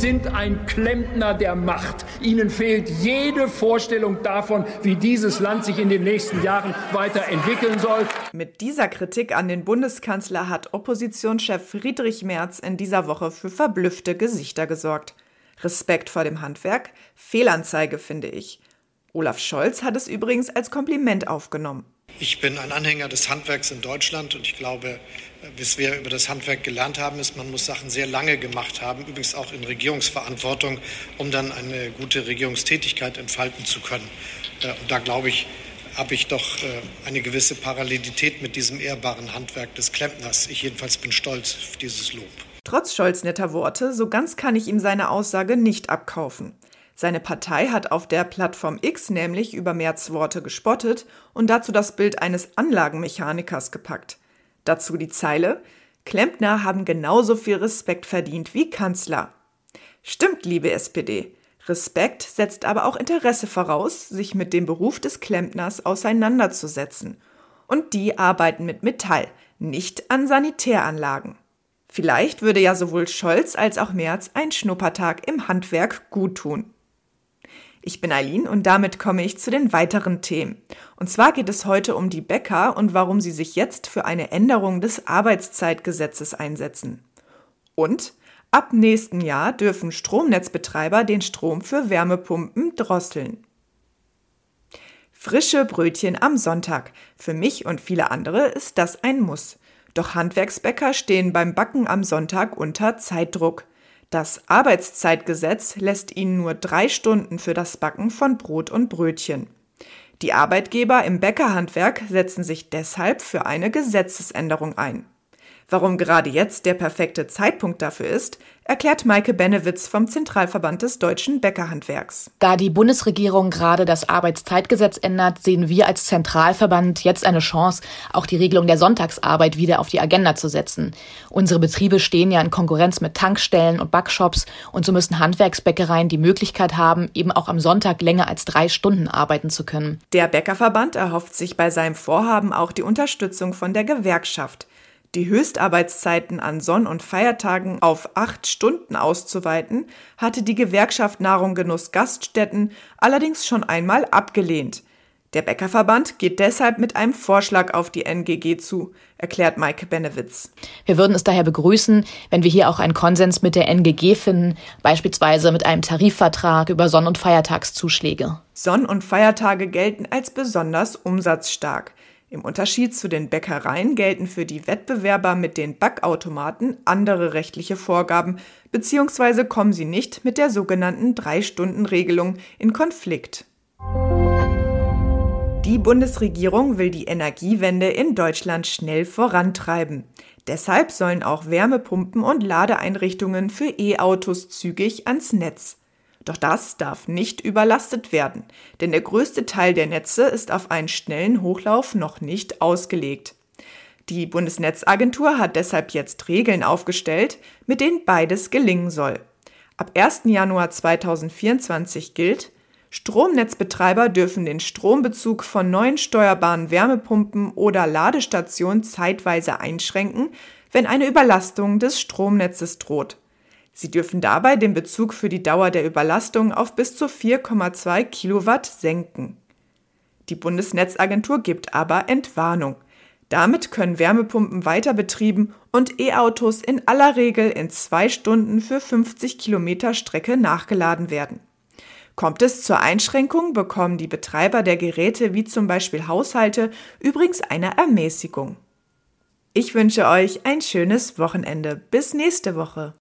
sind ein Klempner der Macht. Ihnen fehlt jede Vorstellung davon, wie dieses Land sich in den nächsten Jahren weiterentwickeln soll. Mit dieser Kritik an den Bundeskanzler hat Oppositionschef Friedrich Merz in dieser Woche für verblüffte Gesichter gesorgt. Respekt vor dem Handwerk? Fehlanzeige, finde ich. Olaf Scholz hat es übrigens als Kompliment aufgenommen. Ich bin ein Anhänger des Handwerks in Deutschland und ich glaube, was wir über das Handwerk gelernt haben, ist, man muss Sachen sehr lange gemacht haben, übrigens auch in Regierungsverantwortung, um dann eine gute Regierungstätigkeit entfalten zu können. Äh, und da glaube ich, habe ich doch äh, eine gewisse Parallelität mit diesem ehrbaren Handwerk des Klempners. Ich jedenfalls bin stolz auf dieses Lob. Trotz Scholz netter Worte, so ganz kann ich ihm seine Aussage nicht abkaufen. Seine Partei hat auf der Plattform X nämlich über Merz Worte gespottet und dazu das Bild eines Anlagenmechanikers gepackt. Dazu die Zeile Klempner haben genauso viel Respekt verdient wie Kanzler. Stimmt, liebe SPD. Respekt setzt aber auch Interesse voraus, sich mit dem Beruf des Klempners auseinanderzusetzen. Und die arbeiten mit Metall, nicht an Sanitäranlagen. Vielleicht würde ja sowohl Scholz als auch Merz ein Schnuppertag im Handwerk guttun. Ich bin Eileen und damit komme ich zu den weiteren Themen. Und zwar geht es heute um die Bäcker und warum sie sich jetzt für eine Änderung des Arbeitszeitgesetzes einsetzen. Und ab nächsten Jahr dürfen Stromnetzbetreiber den Strom für Wärmepumpen drosseln. Frische Brötchen am Sonntag. Für mich und viele andere ist das ein Muss. Doch Handwerksbäcker stehen beim Backen am Sonntag unter Zeitdruck. Das Arbeitszeitgesetz lässt ihnen nur drei Stunden für das Backen von Brot und Brötchen. Die Arbeitgeber im Bäckerhandwerk setzen sich deshalb für eine Gesetzesänderung ein. Warum gerade jetzt der perfekte Zeitpunkt dafür ist, erklärt Maike Benewitz vom Zentralverband des deutschen Bäckerhandwerks. Da die Bundesregierung gerade das Arbeitszeitgesetz ändert, sehen wir als Zentralverband jetzt eine Chance, auch die Regelung der Sonntagsarbeit wieder auf die Agenda zu setzen. Unsere Betriebe stehen ja in Konkurrenz mit Tankstellen und Backshops und so müssen Handwerksbäckereien die Möglichkeit haben, eben auch am Sonntag länger als drei Stunden arbeiten zu können. Der Bäckerverband erhofft sich bei seinem Vorhaben auch die Unterstützung von der Gewerkschaft. Die Höchstarbeitszeiten an Sonn- und Feiertagen auf acht Stunden auszuweiten, hatte die Gewerkschaft Nahrung Genuss Gaststätten allerdings schon einmal abgelehnt. Der Bäckerverband geht deshalb mit einem Vorschlag auf die NGG zu, erklärt Maike Benewitz. Wir würden es daher begrüßen, wenn wir hier auch einen Konsens mit der NGG finden, beispielsweise mit einem Tarifvertrag über Sonn- und Feiertagszuschläge. Sonn- und Feiertage gelten als besonders umsatzstark. Im Unterschied zu den Bäckereien gelten für die Wettbewerber mit den Backautomaten andere rechtliche Vorgaben, beziehungsweise kommen sie nicht mit der sogenannten Drei-Stunden-Regelung in Konflikt. Die Bundesregierung will die Energiewende in Deutschland schnell vorantreiben. Deshalb sollen auch Wärmepumpen und Ladeeinrichtungen für E-Autos zügig ans Netz. Doch das darf nicht überlastet werden, denn der größte Teil der Netze ist auf einen schnellen Hochlauf noch nicht ausgelegt. Die Bundesnetzagentur hat deshalb jetzt Regeln aufgestellt, mit denen beides gelingen soll. Ab 1. Januar 2024 gilt, Stromnetzbetreiber dürfen den Strombezug von neuen steuerbaren Wärmepumpen oder Ladestationen zeitweise einschränken, wenn eine Überlastung des Stromnetzes droht. Sie dürfen dabei den Bezug für die Dauer der Überlastung auf bis zu 4,2 Kilowatt senken. Die Bundesnetzagentur gibt aber Entwarnung. Damit können Wärmepumpen weiter betrieben und E-Autos in aller Regel in zwei Stunden für 50 Kilometer Strecke nachgeladen werden. Kommt es zur Einschränkung, bekommen die Betreiber der Geräte wie zum Beispiel Haushalte übrigens eine Ermäßigung. Ich wünsche euch ein schönes Wochenende. Bis nächste Woche.